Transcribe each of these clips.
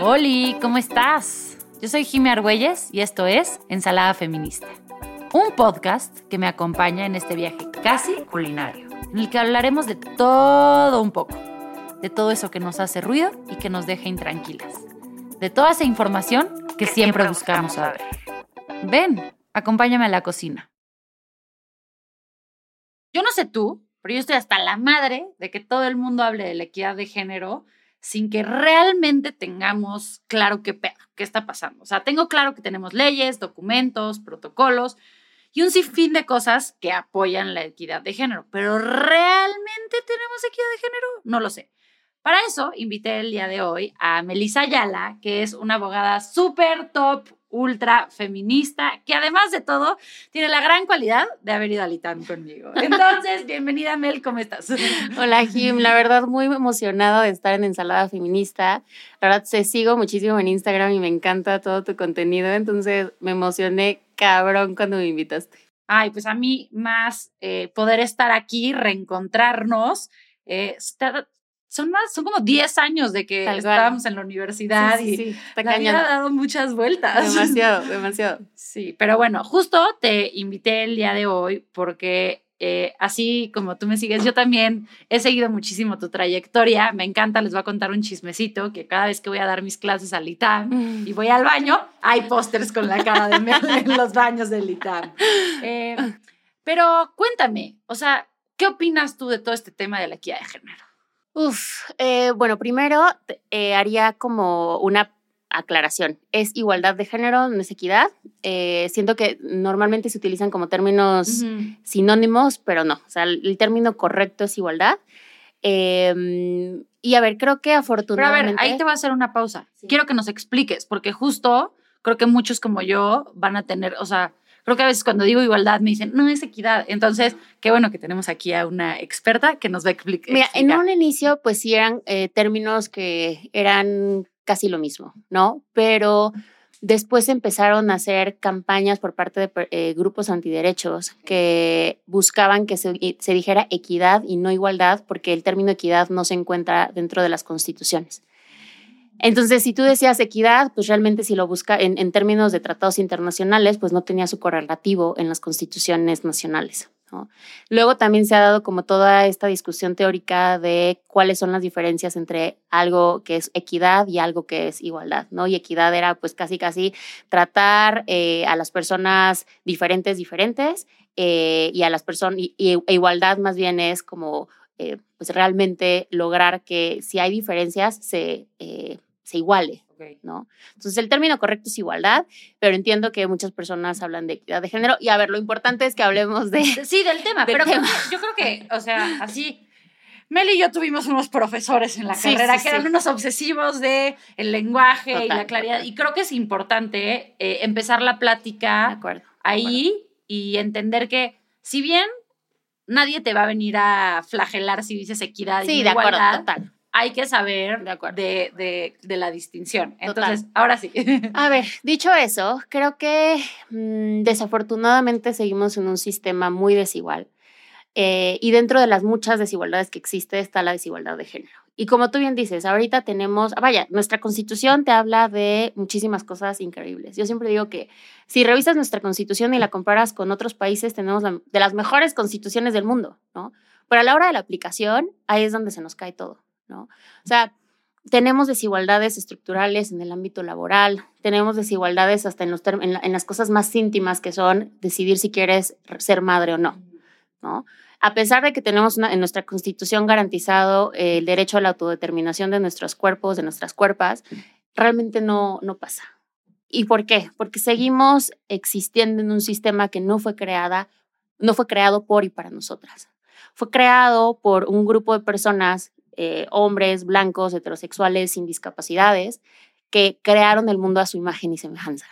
Hola, ¿cómo estás? Yo soy Jimmy Argüelles y esto es Ensalada Feminista, un podcast que me acompaña en este viaje casi culinario, en el que hablaremos de todo un poco, de todo eso que nos hace ruido y que nos deja intranquilas, de toda esa información que, siempre, buscamos saber. Ven, acompáñame a la cocina. Yo no sé tú, pero yo estoy hasta la madre de que todo el mundo hable de la equidad de género sin que realmente tengamos claro qué pedo, qué está pasando. O sea, tengo claro que tenemos leyes, documentos, protocolos y un sinfín de cosas que apoyan la equidad de género, pero ¿realmente tenemos equidad de género? No lo sé. Para eso invité el día de hoy a Melissa Ayala, que es una abogada súper top, ultra feminista, que además de todo tiene la gran cualidad de haber ido al ITAM conmigo. Entonces, bienvenida Mel, ¿cómo estás? Hola Jim, la verdad muy emocionado de estar en Ensalada Feminista. La verdad, te sigo muchísimo en Instagram y me encanta todo tu contenido, entonces me emocioné cabrón cuando me invitaste. Ay, pues a mí más eh, poder estar aquí, reencontrarnos, eh, estar, son más, son como 10 años de que estábamos en la universidad y sí, la ha dado muchas vueltas. Demasiado, demasiado. Sí, pero bueno, justo te invité el día de hoy porque eh, así como tú me sigues, yo también he seguido muchísimo tu trayectoria. Me encanta, les voy a contar un chismecito, que cada vez que voy a dar mis clases al ITAM y voy al baño, hay pósters con la cara de Mel en los baños del ITAM. Eh, pero cuéntame, o sea, ¿qué opinas tú de todo este tema de la equidad de género? Uf, eh, bueno, primero eh, haría como una aclaración. Es igualdad de género, no es equidad. Eh, siento que normalmente se utilizan como términos sinónimos, pero no. O sea, el, término correcto es igualdad. Em, y a ver, creo que afortunadamente. Pero a ver, ahí te voy a hacer una pausa. Quiero que nos expliques, porque justo creo que muchos como yo van a tener, o sea, Creo que a veces cuando digo igualdad me dicen, no, es equidad. Entonces, qué bueno que tenemos aquí a una experta que nos va a explicar. Mira, en un inicio, pues sí eran eh, términos que eran casi lo mismo, ¿no? Pero después empezaron a hacer campañas por parte de eh, grupos antiderechos que buscaban que se, se dijera equidad y no igualdad, porque el término equidad no se encuentra dentro de las constituciones. Entonces, si tú decías equidad, pues realmente si lo busca en, términos de tratados internacionales, pues no tenía su correlativo en las constituciones nacionales. Luego también se ha dado como toda esta discusión teórica de cuáles son las diferencias entre algo que es equidad y algo que es igualdad, ¿no? Y equidad era pues casi casi tratar eh, a las personas diferentes diferentes eh, y a las personas, y, e igualdad más bien es como eh, pues realmente lograr que si hay diferencias se se iguale, ¿no? Entonces el término correcto es igualdad, pero entiendo que muchas personas hablan de equidad de género. Y a ver, lo importante es que hablemos de... Sí, del tema, pero yo creo que, o sea, así... Mel y yo tuvimos unos profesores en la carrera que eran unos obsesivos de el lenguaje y la claridad. Y creo que es importante eh, empezar la plática ahí y entender que, si bien nadie te va a venir a flagelar si dices equidad y de igualdad, total hay que saber de, de, la distinción. Entonces, ahora sí. A ver, dicho eso, creo que mm, desafortunadamente seguimos en un sistema muy desigual. Eh, y dentro de las muchas desigualdades que existe está la desigualdad de género. Y como tú bien dices, ahorita tenemos, vaya, nuestra constitución te habla de muchísimas cosas increíbles. Yo siempre digo que si revisas nuestra constitución y la comparas con otros países, tenemos de las mejores constituciones del mundo, ¿no? Pero a la hora de la aplicación, ahí es donde se nos cae todo. ¿No? O sea, tenemos desigualdades estructurales en el ámbito laboral, tenemos desigualdades hasta en, los en, las cosas más íntimas que son decidir si quieres ser madre o no, ¿no? A pesar de que tenemos en nuestra constitución garantizado el derecho a la autodeterminación de nuestros cuerpos, de nuestras cuerpas, realmente no, no pasa. ¿Y por qué? Porque seguimos existiendo en un sistema que no fue creada, no fue creado por y para nosotras. Fue creado por un grupo de personas eh, hombres blancos, heterosexuales, sin discapacidades, que crearon el mundo a su imagen y semejanza,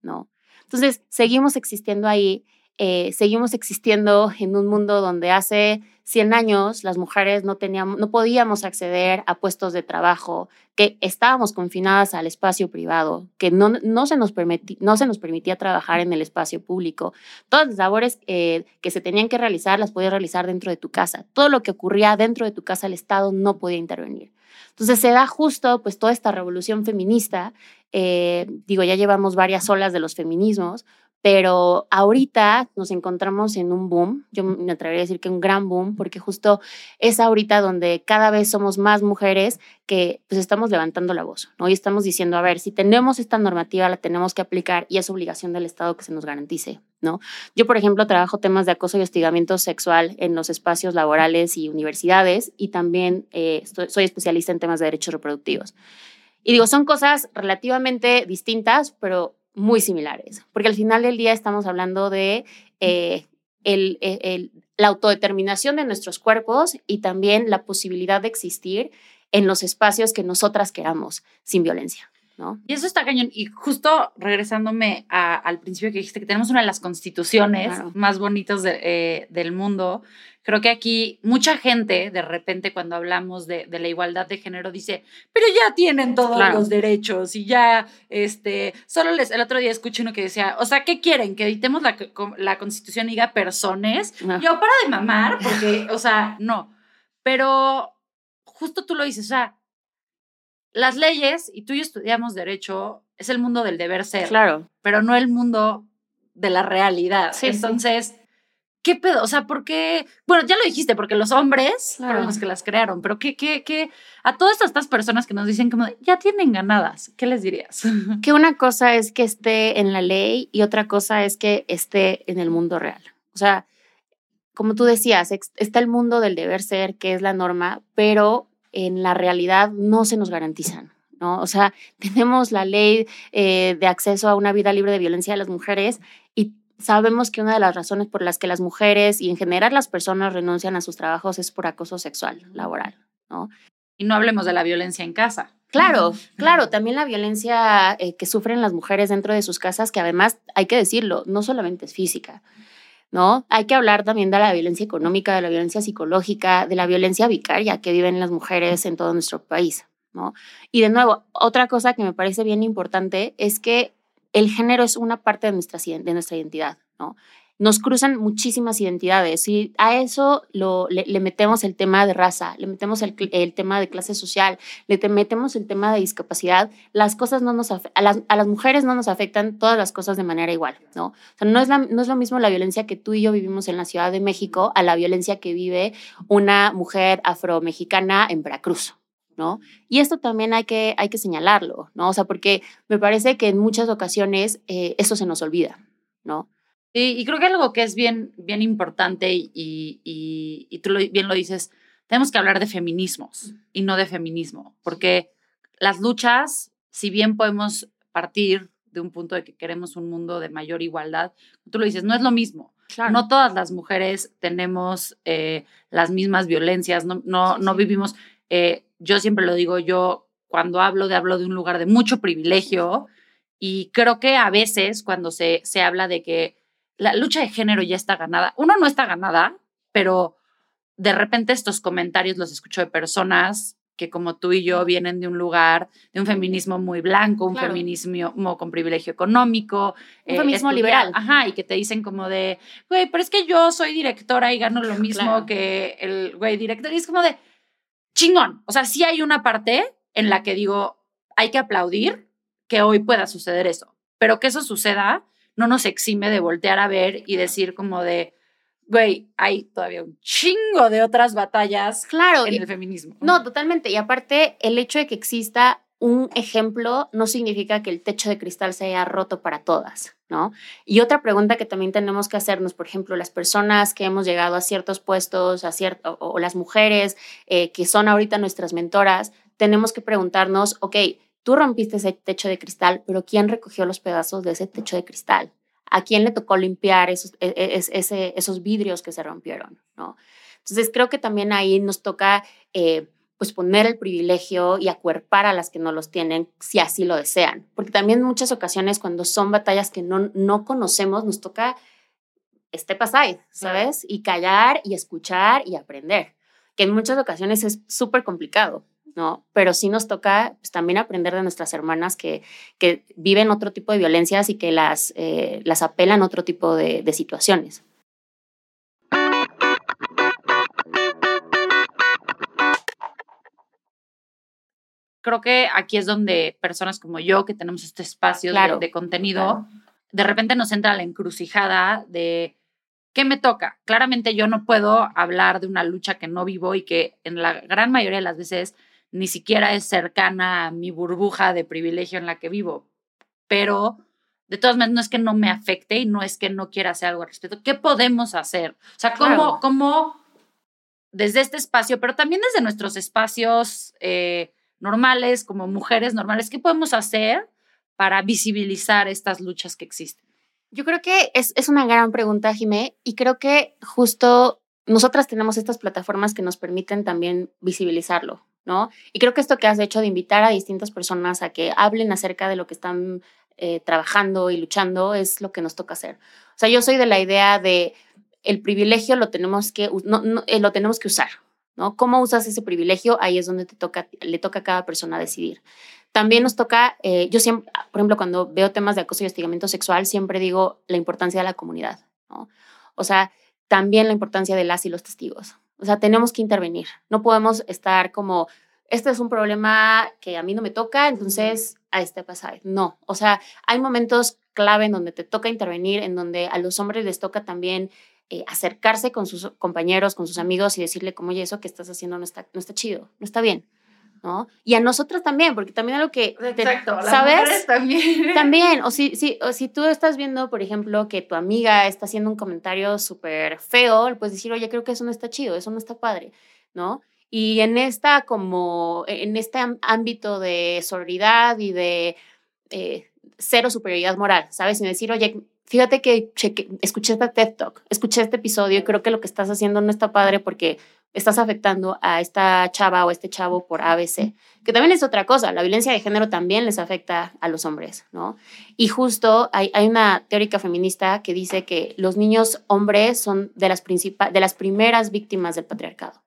¿no? Entonces, seguimos existiendo ahí, eh, seguimos existiendo en un mundo donde hace 100 años las mujeres no, teníamos, no podíamos acceder a puestos de trabajo, que estábamos confinadas al espacio privado, que no, no, se, nos no se nos permitía trabajar en el espacio público. Todas las labores eh, que se tenían que realizar las podías realizar dentro de tu casa. Todo lo que ocurría dentro de tu casa, el Estado no podía intervenir. Entonces se da justo pues toda esta revolución feminista, eh, digo, ya llevamos varias olas de los feminismos, pero ahorita nos encontramos en un boom, yo me atrevería a decir que un gran boom, porque justo es ahorita donde cada vez somos más mujeres que pues estamos levantando la voz, ¿no? Y estamos diciendo, a ver, si tenemos esta normativa, la tenemos que aplicar y es obligación del Estado que se nos garantice, ¿no? Yo, por ejemplo, trabajo temas de acoso y hostigamiento sexual en los espacios laborales y universidades y también eh, soy especialista en temas de derechos reproductivos. Y digo, son cosas relativamente distintas, pero muy similares, porque al final del día estamos hablando de eh, el, la autodeterminación de nuestros cuerpos y también la posibilidad de existir en los espacios que nosotras queramos sin violencia. ¿No? Y eso está cañón. Y justo regresándome al principio que dijiste que tenemos una de las constituciones más bonitas eh, del mundo, Creo que aquí mucha gente, de repente, cuando hablamos de, la igualdad de género, dice, pero ya tienen todos los derechos y ya, este, solo les, el otro día escuché uno que decía, o sea, ¿qué quieren? Que editemos la, la constitución y diga personas. Yo, para de mamar, porque, o sea, no. Pero justo tú lo dices, o sea, las leyes, y tú y yo estudiamos derecho, es el mundo del deber ser. Claro. Pero no el mundo de la realidad. Entonces, ¿qué pedo? O sea, ¿por qué? Bueno, ya lo dijiste, porque los hombres fueron los que las crearon, pero ¿qué, qué, qué? A todas estas personas que nos dicen como, ya tienen ganadas, ¿qué les dirías? Que una cosa es que esté en la ley y otra cosa es que esté en el mundo real. O sea, como tú decías, está el mundo del deber ser, que es la norma, pero en la realidad no se nos garantizan. ¿no? O sea, tenemos la ley eh, de acceso a una vida libre de violencia de las mujeres y sabemos que una de las razones por las que las mujeres y en general las personas renuncian a sus trabajos es por acoso sexual laboral, ¿no? Y no hablemos de la violencia en casa. Claro, claro, también la violencia eh, que sufren las mujeres dentro de sus casas, que además hay que decirlo, no solamente es física, ¿no? Hay que hablar también de la violencia económica, de la violencia psicológica, de la violencia vicaria que viven las mujeres en todo nuestro país, ¿no? Y de nuevo, otra cosa que me parece bien importante es que el género es una parte de nuestra, de nuestra identidad, ¿no? Nos cruzan muchísimas identidades y a eso lo, le, metemos el tema de raza, le metemos el, tema de clase social, le metemos el tema de discapacidad, las cosas no nos a las, a las mujeres no nos afectan todas las cosas de manera igual, ¿no? O sea, no es, no es lo mismo la violencia que tú y yo vivimos en la Ciudad de México a la violencia que vive una mujer afromexicana en Veracruz, ¿no? Y esto también hay que, hay que señalarlo, ¿no? O sea, porque me parece que en muchas ocasiones eh, eso se nos olvida, ¿no? Y, y, creo que algo que es bien, bien importante y, y, y tú lo, bien lo dices, tenemos que hablar de feminismos y no de feminismo, porque las luchas, si bien podemos partir de un punto de que queremos un mundo de mayor igualdad, tú lo dices, no es lo mismo. No todas las mujeres tenemos eh, las mismas violencias, no, no, no vivimos. Eh, yo siempre lo digo, yo cuando hablo de hablo de un lugar de mucho privilegio y creo que a veces cuando se, se habla de que la lucha de género ya está ganada, uno no está ganada, pero de repente estos comentarios los escucho de personas que como tú y yo vienen de un lugar, de un feminismo muy blanco, un feminismo con privilegio económico. Un eh, feminismo liberal. Ajá, y que te dicen como de, güey, pero es que yo soy directora y gano lo mismo que el güey director. Y es como de, chingón. O sea, sí hay una parte en la que digo, hay que aplaudir que hoy pueda suceder eso, pero que eso suceda no nos exime de voltear a ver y decir como de, güey, hay todavía un chingo de otras batallas claro, en el feminismo. No, totalmente. Y aparte, el hecho de que exista un ejemplo no significa que el techo de cristal se haya roto para todas. Y otra pregunta que también tenemos que hacernos, por ejemplo, las personas que hemos llegado a ciertos puestos, a cierto, o, las mujeres eh, que son ahorita nuestras mentoras, tenemos que preguntarnos, ok, tú rompiste ese techo de cristal, pero ¿quién recogió los pedazos de ese techo de cristal? ¿A quién le tocó limpiar esos, e, e, esos vidrios que se rompieron? ¿no? Entonces, creo que también ahí nos toca... Eh, pues poner el privilegio y acuerpar a las que no los tienen si así lo desean. Porque también en muchas ocasiones cuando son batallas que no, no conocemos, nos toca este pasar, ¿sabes? Y callar y escuchar y aprender, que en muchas ocasiones es súper complicado, ¿no? Pero sí nos toca pues, también aprender de nuestras hermanas que, que viven otro tipo de violencias y que las, eh, las apelan a otro tipo de, de situaciones. creo que aquí es donde personas como yo, que tenemos este espacio de, contenido, de repente nos entra la encrucijada de ¿qué me toca? Claramente yo no puedo hablar de una lucha que no vivo y que en la gran mayoría de las veces ni siquiera es cercana a mi burbuja de privilegio en la que vivo. Pero de todas maneras, no es que no me afecte y no es que no quiera hacer algo al respecto. ¿Qué podemos hacer? O sea, ¿cómo, cómo desde este espacio, pero también desde nuestros espacios eh, normales, como mujeres normales, qué podemos hacer para visibilizar estas luchas que existen? Yo creo que es, es una gran pregunta, Jimé, y creo que justo nosotras tenemos estas plataformas que nos permiten también visibilizarlo, ¿no? Y creo que esto que has hecho de invitar a distintas personas a que hablen acerca de lo que están eh, trabajando y luchando es lo que nos toca hacer. O sea, yo soy de la idea de el privilegio lo tenemos que, no, eh, lo tenemos que usar, ¿no? ¿Cómo usas ese privilegio? Ahí es donde le toca a cada persona decidir. También nos toca, eh, yo siempre, por ejemplo, cuando veo temas de acoso y hostigamiento sexual, siempre digo la importancia de la comunidad. O sea, también la importancia de las y los testigos. O sea, tenemos que intervenir. No podemos estar como, este es un problema que a mí no me toca, entonces a este pasa. No, o sea, hay momentos clave en donde te toca intervenir, en donde a los hombres les toca también eh, acercarse con sus compañeros, con sus amigos y decirle como, oye, eso que estás haciendo no está, no está chido, no está bien. ¿No? Y a nosotras también, porque también algo que, Exacto, ¿sabes? también. También, o si, si, o si tú estás viendo, por ejemplo, que tu amiga está haciendo un comentario súper feo, puedes decir, oye, creo que eso no está chido, eso no está padre, ¿no? Y en esta como, en este ámbito de sororidad y de eh, cero superioridad moral, ¿sabes? Y decir, oye, fíjate que escuché este TED Talk, escuché este episodio y creo que lo que estás haciendo no está padre porque estás afectando a esta chava o este chavo por ABC, que también es otra cosa, la violencia de género también les afecta a los hombres, ¿no? Y justo hay, hay una teórica feminista que dice que los niños hombres son de las, de las primeras víctimas del patriarcado,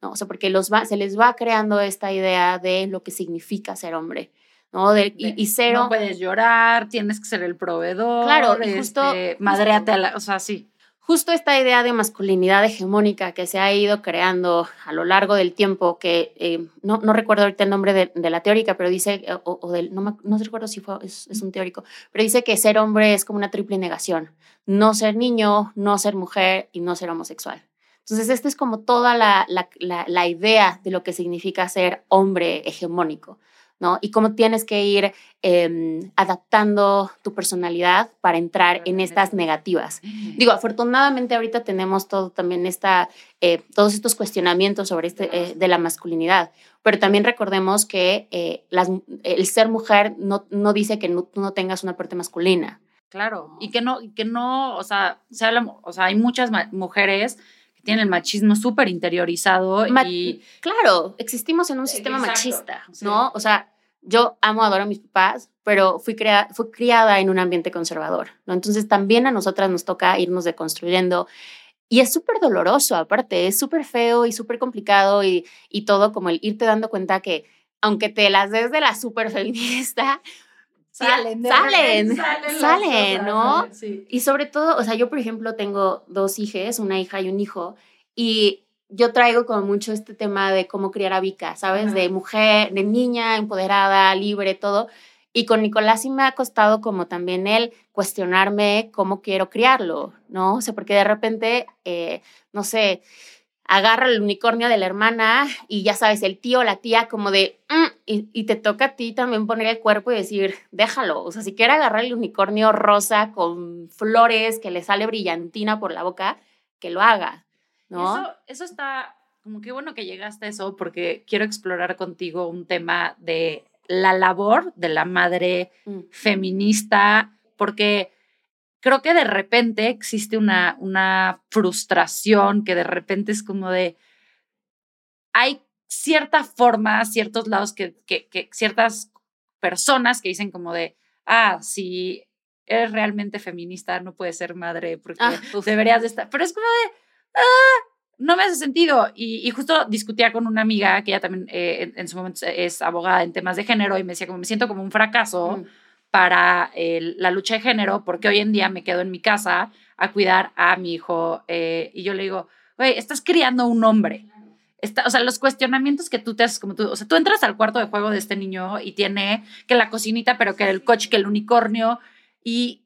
¿no? O sea, porque los va, se les va creando esta idea de lo que significa ser hombre. ¿no? De, y, cero. No puedes llorar, tienes que ser el proveedor. Claro, y justo. Este, madreate a la. O sea, sí justo esta idea de masculinidad hegemónica que se ha ido creando a lo largo del tiempo, que eh, no, no, recuerdo ahorita el nombre de, la teórica, pero dice, o, del, no, no recuerdo si fue, es, un teórico, pero dice que ser hombre es como una triple negación, no ser niño, no ser mujer y no ser homosexual. Entonces, esta es como toda la, la, la idea de lo que significa ser hombre hegemónico. ¿No? Y cómo tienes que ir em, adaptando tu personalidad para entrar en estas negativas. Digo, afortunadamente ahorita tenemos todo también esta, eh, todos estos cuestionamientos sobre este, eh, de la masculinidad, pero también recordemos que eh, las, el ser mujer no, no dice que no, tú no tengas una parte masculina. Claro, y que no, que no, o sea, se habla, o sea, hay muchas mujeres tienen el machismo súper interiorizado y... Claro, existimos en un sistema machista, ¿no? O sea, yo amo, adoro a mis papás, pero fui, crea fui criada en un ambiente conservador, ¿no? Entonces también a nosotras nos toca irnos deconstruyendo. Y es súper doloroso, aparte, es súper feo y súper complicado y, y todo como el irte dando cuenta que aunque te las des de la súper feminista, salen, salen, salen, salen, ¿no? Y sobre todo, o sea, yo por ejemplo tengo dos hijas, una hija y un hijo, y yo traigo como mucho este tema de cómo criar a Vika, ¿sabes? De mujer, de niña empoderada, libre, todo. Y con Nicolás sí me ha costado como también él cuestionarme cómo quiero criarlo, ¿no? O sea, porque de repente, eh, no sé, agarra el unicornio de la hermana y ya sabes, el tío o la tía como de, mm", y, y, te toca a ti también poner el cuerpo y decir, déjalo, o sea, si quiere agarrar el unicornio rosa con flores que le sale brillantina por la boca, que lo haga, ¿no? Eso, eso está, como que bueno que llegaste a eso porque quiero explorar contigo un tema de la labor de la madre mm. feminista, porque creo que de repente existe una, una frustración que de repente es como de, hay cierta forma, ciertos lados que, que, ciertas personas que dicen como de, ah, si eres realmente feminista, no puedes ser madre porque ah, deberías de estar, pero es como de, ah, no me hace sentido. Y, justo discutía con una amiga que ella también eh, en, su momento es abogada en temas de género y me decía como me siento como un fracaso mm. Para la lucha de género porque hoy en día me quedo en mi casa a cuidar a mi hijo eh, y yo le digo, güey, estás criando un hombre. Está, o sea, los cuestionamientos que tú te haces como tú, o sea, tú entras al cuarto de juego de este niño y tiene que la cocinita, pero que el coche, que el unicornio. ¿Y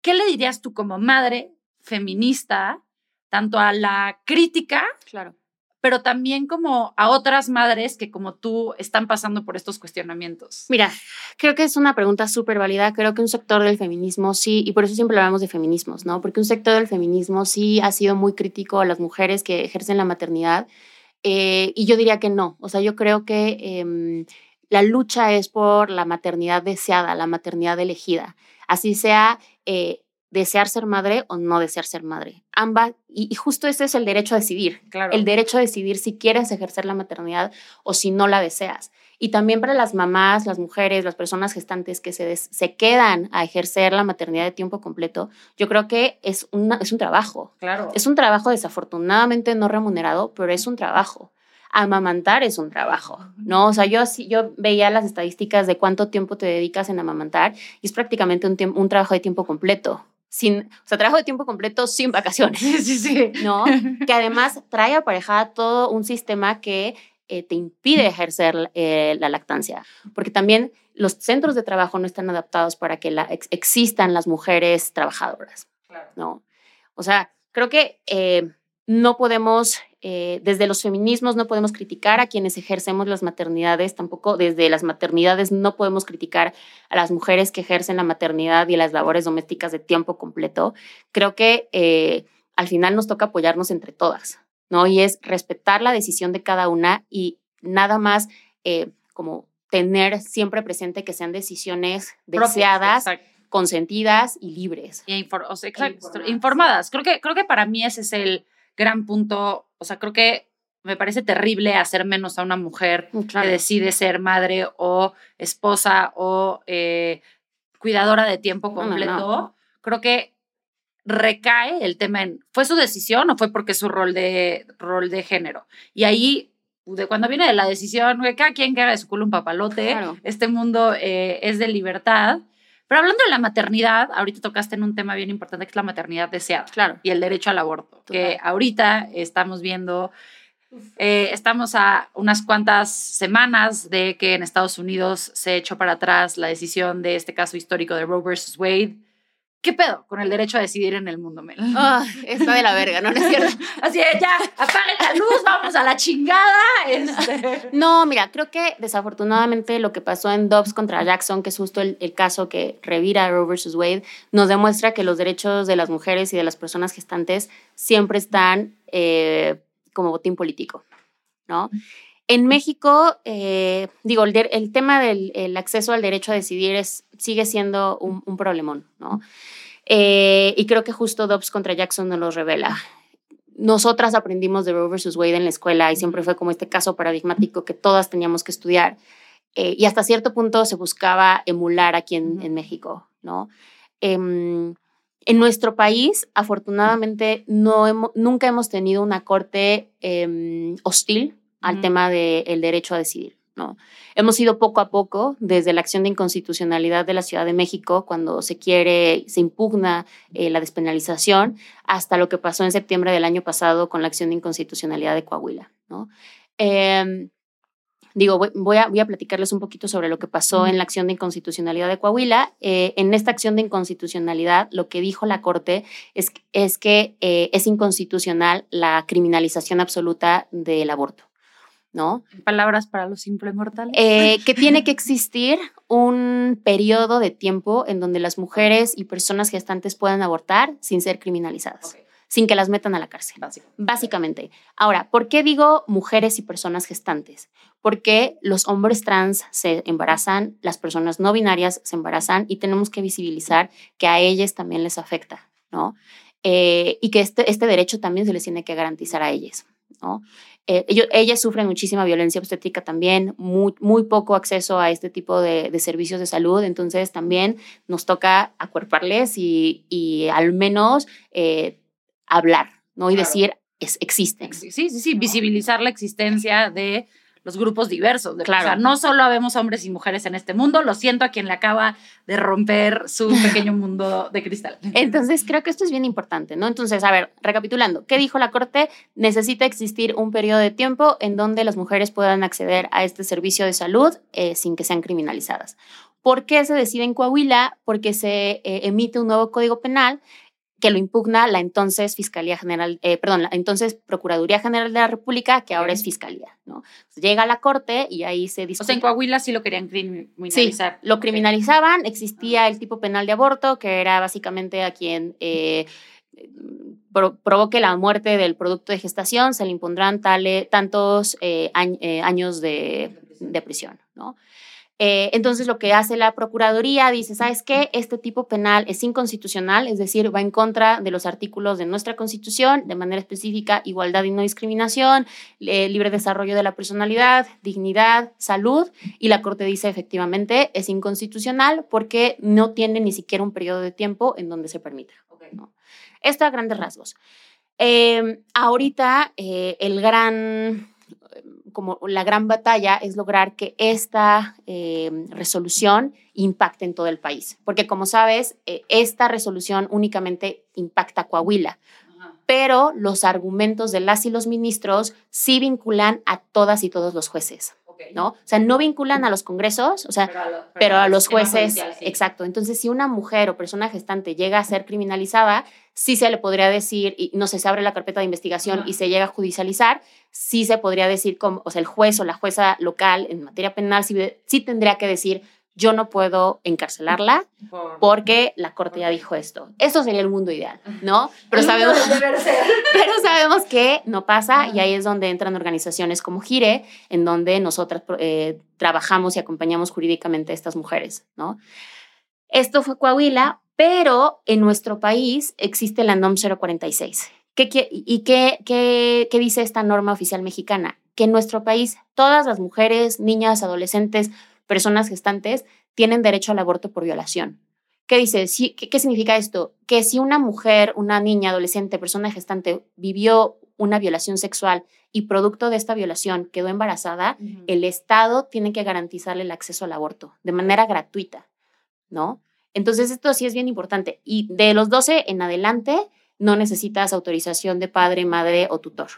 qué le dirías tú como madre feminista, tanto a la crítica, Claro. Pero también como a otras madres que como tú están pasando por estos cuestionamientos? Mira, creo que es una pregunta súper válida. Creo que un sector del feminismo sí, y por eso siempre hablamos de feminismos, ¿no? Porque un sector del feminismo sí ha sido muy crítico a las mujeres que ejercen la maternidad. eh, y yo diría que no. O sea, yo creo que em, la lucha es por la maternidad deseada, la maternidad elegida. Así sea eh, desear ser madre o no desear ser madre. Ambas, y, y justo ese es el derecho a decidir. Claro. el derecho a decidir si quieres ejercer la maternidad o si no la deseas. Y también para las mamás, las mujeres, las personas gestantes que se, des- se quedan a ejercer la maternidad de tiempo completo, yo creo que es, una, es un trabajo. claro. Es un trabajo desafortunadamente no remunerado, pero es un trabajo. Amamantar es un trabajo, ¿no? O sea, yo, yo veía las estadísticas de cuánto tiempo te dedicas en amamantar y es prácticamente un, un trabajo de tiempo completo. Sin, o sea, trabajo de tiempo completo sin vacaciones. Sí, sí, sí. ¿no? que además trae aparejada todo un sistema que eh, te impide ejercer eh, la lactancia, porque también los centros de trabajo no están adaptados para que la, ex- existan las mujeres trabajadoras, Claro. ¿no? O sea, creo que eh, no podemos, eh, desde los feminismos no podemos criticar a quienes ejercemos las maternidades, tampoco desde las maternidades no podemos criticar a las mujeres que ejercen la maternidad y las labores domésticas de tiempo completo. Creo que eh, al final nos toca apoyarnos entre todas, ¿no? Y es respetar la decisión de cada una y nada más eh, como tener siempre presente que sean decisiones deseadas, exacto. consentidas y libres. Y infor- o sea, exacto, informadas. informadas. Creo que, creo que para mí ese es el gran punto. O sea, creo que me parece terrible hacer menos a una mujer Claro. que decide ser madre o esposa o eh, cuidadora de tiempo No, no, completo. no. Creo que recae el tema en, ¿fue su decisión o fue porque es su rol de, rol de género? Y ahí, de cuando viene de la decisión, güey, cada quien que haga de su culo un papalote, Claro. este mundo eh, es de libertad. Pero hablando de la maternidad, ahorita tocaste en un tema bien importante que es la maternidad deseada Claro. y el derecho al aborto, que Total. ahorita estamos viendo, eh, estamos a unas cuantas semanas de que en Estados Unidos se echó para atrás la decisión de este caso histórico de Roe versus Wade. ¿Qué pedo con el derecho a decidir en el mundo, Mel? Ah, está de la verga, ¿no? ¿No es cierto? Así de, ya, apaguen la luz, vamos a la chingada. Este. No, mira, creo que desafortunadamente lo que pasó en Dobbs contra Jackson, que es justo el, el caso que revira Roe versus Wade, nos demuestra que los derechos de las mujeres y de las personas gestantes siempre están eh, como botín político, ¿no? En México, eh, digo, el, de- el tema del el acceso al derecho a decidir es, sigue siendo un, un problemón, ¿no? Eh, y creo que justo Dobbs contra Jackson nos lo revela. Nosotras aprendimos de Roe versus Wade en la escuela y siempre fue como este caso paradigmático que todas teníamos que estudiar. Eh, y hasta cierto punto se buscaba emular aquí en, en México, ¿no? Em, en nuestro país, afortunadamente, no hemo- nunca hemos tenido una corte em, hostil al tema del derecho a decidir. ¿no? Hemos ido poco a poco, desde la acción de inconstitucionalidad de la Ciudad de México, cuando se quiere, se impugna eh, la despenalización, hasta lo que pasó en septiembre del año pasado con la acción de inconstitucionalidad de Coahuila. ¿no? Em, digo, voy, voy a, voy a platicarles un poquito sobre lo que pasó en la acción de inconstitucionalidad de Coahuila. Eh, en esta acción de inconstitucionalidad, lo que dijo la Corte es, es que eh, es inconstitucional la criminalización absoluta del aborto. ¿No? Palabras para los simple mortales. Eh, que tiene que existir un periodo de tiempo en donde las mujeres y personas gestantes puedan abortar sin ser criminalizadas, sin que las metan a la cárcel. básico. Básicamente. Ahora, ¿por qué digo mujeres y personas gestantes? Porque los hombres trans se embarazan, las personas no binarias se embarazan y tenemos que visibilizar que a ellas también les afecta, ¿no? Eh, y que este, este derecho también se les tiene que garantizar a ellas, ¿no? Eh, ellos, ellas sufren muchísima violencia obstétrica también, muy, muy poco acceso a este tipo de, de servicios de salud, entonces también nos toca acuerparles y, y al menos eh, hablar, ¿no? Y Claro. decir, es, existen. Sí, sí, sí, visibilizar la existencia de los grupos diversos. De, Claro. O sea, no solo habemos hombres y mujeres en este mundo, lo siento a quien le acaba de romper su pequeño mundo de cristal. Entonces, creo que esto es bien importante, ¿no? Entonces, a ver, recapitulando, ¿qué dijo la Corte? Necesita existir un periodo de tiempo en donde las mujeres puedan acceder a este servicio de salud eh, sin que sean criminalizadas. ¿Por qué se decide en Coahuila? Porque se eh, emite un nuevo código penal que lo impugna la entonces Fiscalía General, eh, perdón, la entonces Procuraduría General de la República, que ahora es Fiscalía, ¿no? Llega a la Corte y ahí se O discute. sea, en Coahuila sí lo querían Sí, criminalizar. lo Ok. criminalizaban, existía el tipo penal de aborto, que era básicamente a quien eh, pro- provoque la muerte del producto de gestación, se le impondrán tale- tantos eh, años de, de prisión, ¿no? Eh, entonces lo que hace la Procuraduría dice, ¿sabes qué? Este tipo penal es inconstitucional, es decir, va en contra de los artículos de nuestra Constitución, de manera específica, igualdad y no discriminación, eh, libre desarrollo de la personalidad, dignidad, salud, y la Corte dice efectivamente es inconstitucional porque no tiene ni siquiera un periodo de tiempo en donde se permita. ¿no? Esto a grandes rasgos. Eh, ahorita eh, el gran, como la gran batalla es lograr que esta eh, resolución impacte en todo el país, porque como sabes, eh, esta resolución únicamente impacta a Coahuila, Ajá. pero los argumentos de las y los ministros sí vinculan a todas y todos los jueces. ¿no? O sea, no vinculan a los congresos, o sea, Pero a, lo- pero a al los jueces, judicial, sí. exacto. Entonces, si una mujer o persona gestante llega a ser criminalizada, sí se le podría decir, y no sé, se abre la carpeta de investigación y se llega a judicializar, sí se podría decir, como, o sea, el juez o la jueza local en materia penal sí, sí tendría que decir, yo no puedo encarcelarla Por- porque la corte ya dijo esto. Eso sería el mundo ideal, ¿no? Pero sabemos, pero sabemos que no pasa y ahí es donde entran organizaciones como Gire, en donde nosotras eh, trabajamos y acompañamos jurídicamente a estas mujeres, ¿no? Esto fue Coahuila, pero en nuestro país existe la NOM 046. ¿Qué, ¿Y qué, qué, qué dice esta norma oficial mexicana? Que en nuestro país todas las mujeres, niñas, adolescentes, personas gestantes tienen derecho al aborto por violación. ¿Qué dice? Sí, ¿qué, ¿Qué significa esto? Que si una mujer, una niña, adolescente, persona gestante vivió una violación sexual y producto de esta violación quedó embarazada, el Estado tiene que garantizarle el acceso al aborto de manera gratuita, ¿no? Entonces esto sí es bien importante. Y de los 12 en adelante no necesitas autorización de padre, madre o tutor.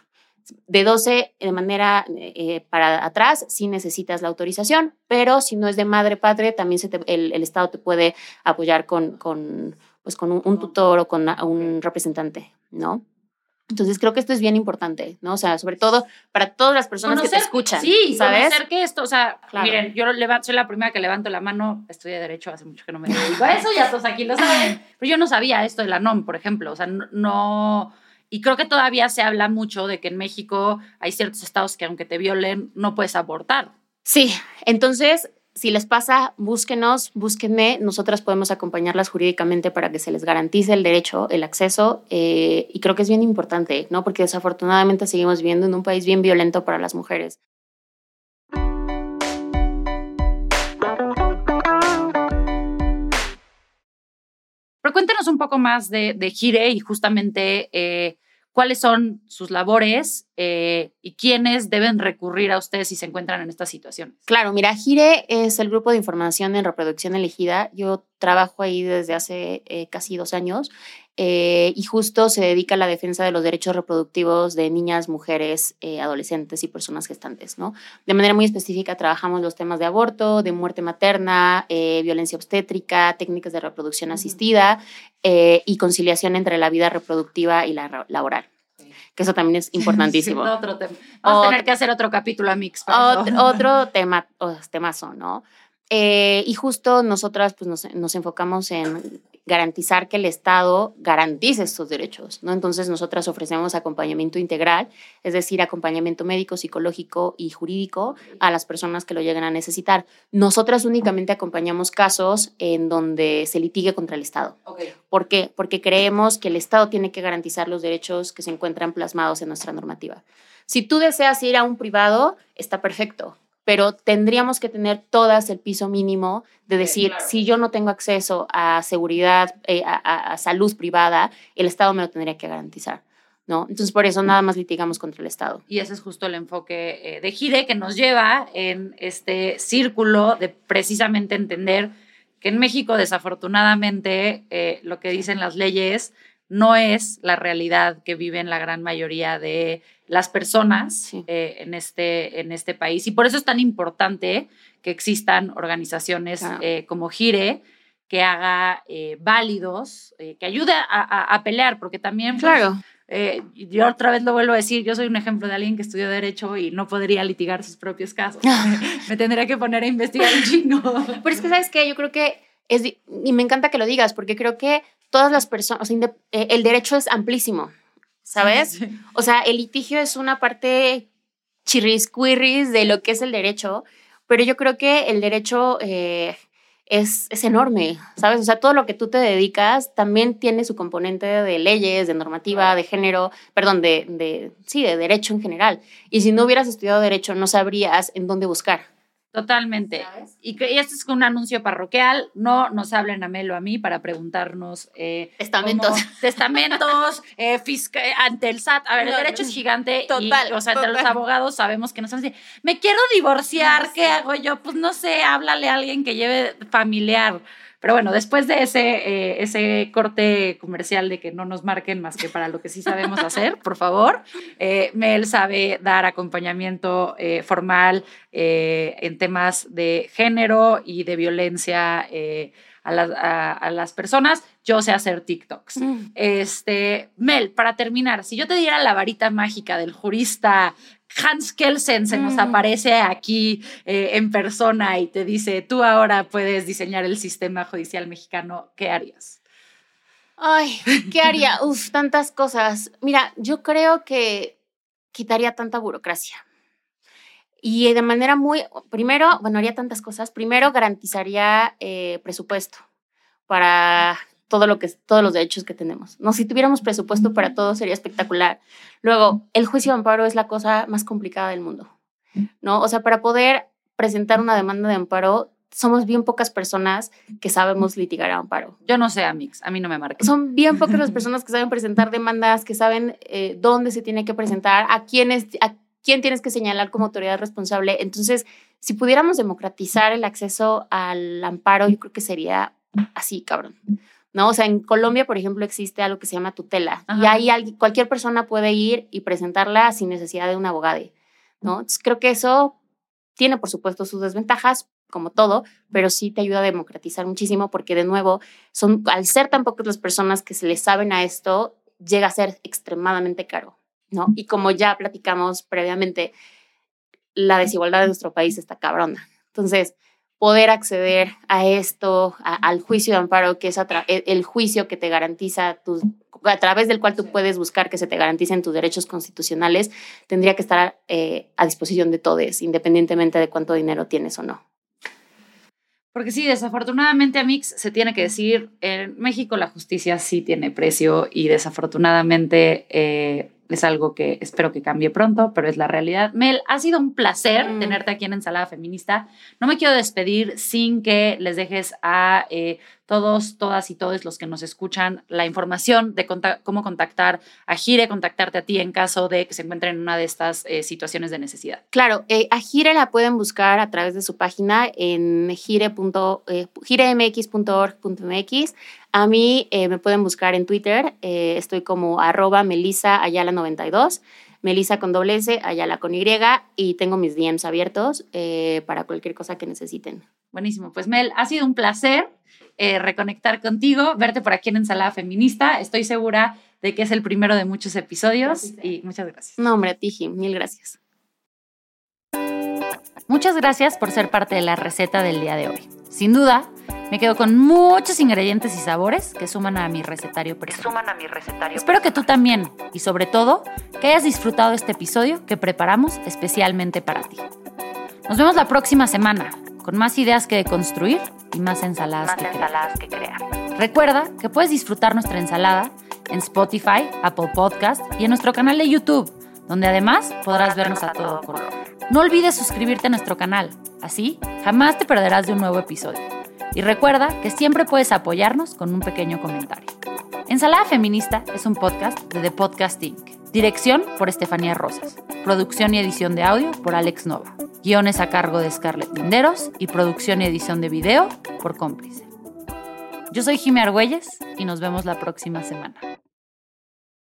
De 12 de manera eh, para atrás sí necesitas la autorización, pero si no es de madre, padre, también se te- el, el Estado te puede apoyar con, con, pues con un, un tutor o con un representante, ¿no? Entonces creo que esto es bien importante, ¿no? O sea, sobre todo para todas las personas que te Conocer- escuchan, Sí, ¿sabes? conocer que esto, o sea, Claro. miren, yo levanto, soy la primera que levanto la mano, estudié Derecho hace mucho que no me dedico a eso, ya todos aquí lo saben, pero yo no sabía esto de la NOM, por ejemplo, o sea, no, no- y creo que todavía se habla mucho de que en México hay ciertos estados que aunque te violen, no puedes abortar. Sí, entonces, si les pasa, búsquenos, búsquenme, nosotras podemos acompañarlas jurídicamente para que se les garantice el derecho, el acceso, eh, y creo que es bien importante, ¿no? Porque desafortunadamente seguimos viviendo en un país bien violento para las mujeres. Pero cuéntenos un poco más de, de Gire y justamente eh, cuáles son sus labores eh, y quiénes deben recurrir a ustedes si se encuentran en estas situaciones. Claro, mira, Gire es el grupo de información en reproducción elegida. Yo trabajo ahí desde hace eh, casi dos años eh, y justo se dedica a la defensa de los derechos reproductivos de niñas, mujeres, eh, adolescentes y personas gestantes, ¿no? De manera muy específica trabajamos los temas de aborto, de muerte materna, eh, violencia obstétrica, técnicas de reproducción asistida eh, y conciliación entre la vida reproductiva y la ra- laboral, que eso también es importantísimo. otro tema. Vamos a tener que hacer otro capítulo a Mix. Otro, otro tema, temazo, ¿no? Eh, y justo nosotras pues, nos, nos enfocamos en garantizar que el Estado garantice estos derechos, ¿no? Entonces nosotras ofrecemos acompañamiento integral, es decir, acompañamiento médico, psicológico y jurídico a las personas que lo lleguen a necesitar. Nosotras únicamente acompañamos casos en donde se litigue contra el Estado. ¿Por qué? Porque creemos que el Estado tiene que garantizar los derechos que se encuentran plasmados en nuestra normativa. Si tú deseas ir a un privado, está perfecto, pero tendríamos que tener todas el piso mínimo de Sí, decir, claro. si yo no tengo acceso a seguridad, eh, a, a- a salud privada, el Estado me lo tendría que garantizar. ¿no? Entonces, por eso nada más litigamos contra el Estado. Y ese es justo el enfoque eh, de Gire que nos lleva en este círculo de precisamente entender que en México, desafortunadamente, eh, lo que dicen las leyes no es la realidad que viven la gran mayoría de las personas eh, en, este, en este país. Y por eso es tan importante que existan organizaciones como Gire, que haga válidos, que ayude a, pelear, porque también... Pues, claro. Eh, yo otra vez lo vuelvo a decir, yo soy un ejemplo de alguien que estudió Derecho y no podría litigar sus propios casos. me, tendría que poner a investigar un chingo. Pero es que, ¿sabes qué? Yo creo que es, y me encanta que lo digas, porque creo que todas las personas, o sea, eh, el derecho es amplísimo, ¿sabes? O sea, el litigio es una parte chirrisquirris de lo que es el derecho, pero yo creo que el derecho... Eh, es, es, enorme, ¿sabes? O sea, todo lo que tú te dedicas también tiene su componente de leyes, de normativa, de género, perdón, de, de, sí, de derecho en general. Y si no hubieras estudiado derecho, no sabrías en dónde buscar. Totalmente. Y, que, esto es un anuncio parroquial. No nos hablen a Melo a mí para preguntarnos. Eh, testamentos. testamentos, eh, ante el SAT. A ver, el derecho es gigante. Total. o sea, entre los abogados sabemos que nos van a decir, me quiero divorciar, ¿qué hago yo? Pues no sé, háblale a alguien que lleve familiar. Pero bueno, después de ese, eh, ese corte comercial de que no nos marquen más que para lo que sí sabemos hacer, por favor, eh, Mel sabe dar acompañamiento eh, formal en temas de género y de violencia a, las personas, yo sé hacer TikToks. Mm. Este, Mel, para terminar, si yo te diera la varita mágica del jurista Hans Kelsen se nos mm. aparece aquí eh, en persona y te dice, tú ahora puedes diseñar el sistema judicial mexicano, ¿qué harías? Ay, ¿qué haría? Uf, tantas cosas. Mira, yo creo que quitaría tanta burocracia. Y de manera muy, primero, bueno, haría tantas cosas. Primero, garantizaría eh, presupuesto para todo lo que, todos los derechos que tenemos. No, si tuviéramos presupuesto para todo sería espectacular. Luego, el juicio de amparo es la cosa más complicada del mundo, ¿no? O sea, para poder presentar una demanda de amparo, somos bien pocas personas que sabemos litigar a amparo. Yo no sé, Amix, a mí no me marca. Son bien pocas las personas que saben presentar demandas, que saben eh, dónde se tiene que presentar, a quién, a quién tienes que señalar como autoridad responsable. Entonces, si pudiéramos democratizar el acceso al amparo, yo creo que sería así, cabrón. ¿No? O sea, en Colombia, por ejemplo, existe algo que se llama tutela y ahí cualquier persona puede ir y presentarla sin necesidad de un abogado, ¿no? Entonces, creo que eso tiene, por supuesto, sus desventajas, como todo, pero sí te ayuda a democratizar muchísimo porque, de nuevo, son, al ser tan pocas las personas que se le saben a esto, llega a ser extremadamente caro, ¿no? Y como ya platicamos previamente, la desigualdad de nuestro país está cabrona. Entonces, poder acceder a esto, al juicio de amparo, que es e, el juicio que te garantiza a través del cual tú puedes buscar que se te garanticen tus derechos constitucionales, tendría que estar eh, a disposición de todos, independientemente de cuánto dinero tienes o no. Porque sí, desafortunadamente, Amix, se tiene que decir, en México la justicia sí tiene precio y desafortunadamente eh, es algo que espero que cambie pronto, pero es la realidad. Mel, ha sido un placer mm. tenerte aquí en Ensalada Feminista. No me quiero despedir sin que les dejes a eh, todos, todas y todos los que nos escuchan la información de cómo contactar a Gire, contactarte a ti en caso de que se encuentren en una de estas eh, situaciones de necesidad. Claro, eh, a Gire la pueden buscar a través de su página en gire.giremx.org.mx. A mí me pueden buscar en Twitter, estoy como arroba Melisa Ayala 92. Melissa con doble S, Ayala con Y, y tengo mis DMs abiertos eh, para cualquier cosa que necesiten. Buenísimo. Pues Mel, ha sido un placer eh, reconectar contigo, verte por aquí en Ensalada Feminista. Estoy segura de que es el primero de muchos episodios y muchas gracias. No, hombre, Tiji, mil gracias. Muchas gracias por ser parte de la receta del día de hoy. Sin duda, me quedo con muchos ingredientes y sabores que suman a mi recetario Suman a mi recetario. Espero que tú también y sobre todo que hayas disfrutado este episodio que preparamos especialmente para ti. Nos vemos la próxima semana con más ideas que construir y más ensaladas, que, ensaladas que crear. Recuerda que puedes disfrutar nuestra ensalada en Spotify, Apple Podcast y en nuestro canal de YouTube, donde además podrás vernos a todo color. No olvides suscribirte a nuestro canal, así jamás te perderás de un nuevo episodio. Y recuerda que siempre puedes apoyarnos con un pequeño comentario. Ensalada Feminista es un podcast de The Podcast Inc Dirección por Estefanía Rosas. Producción y edición de audio por Alex Nova. Guiones a cargo de Scarlett Linderos y producción y edición de video por Cómplice. Yo soy Jimmy Argüelles y nos vemos la próxima semana.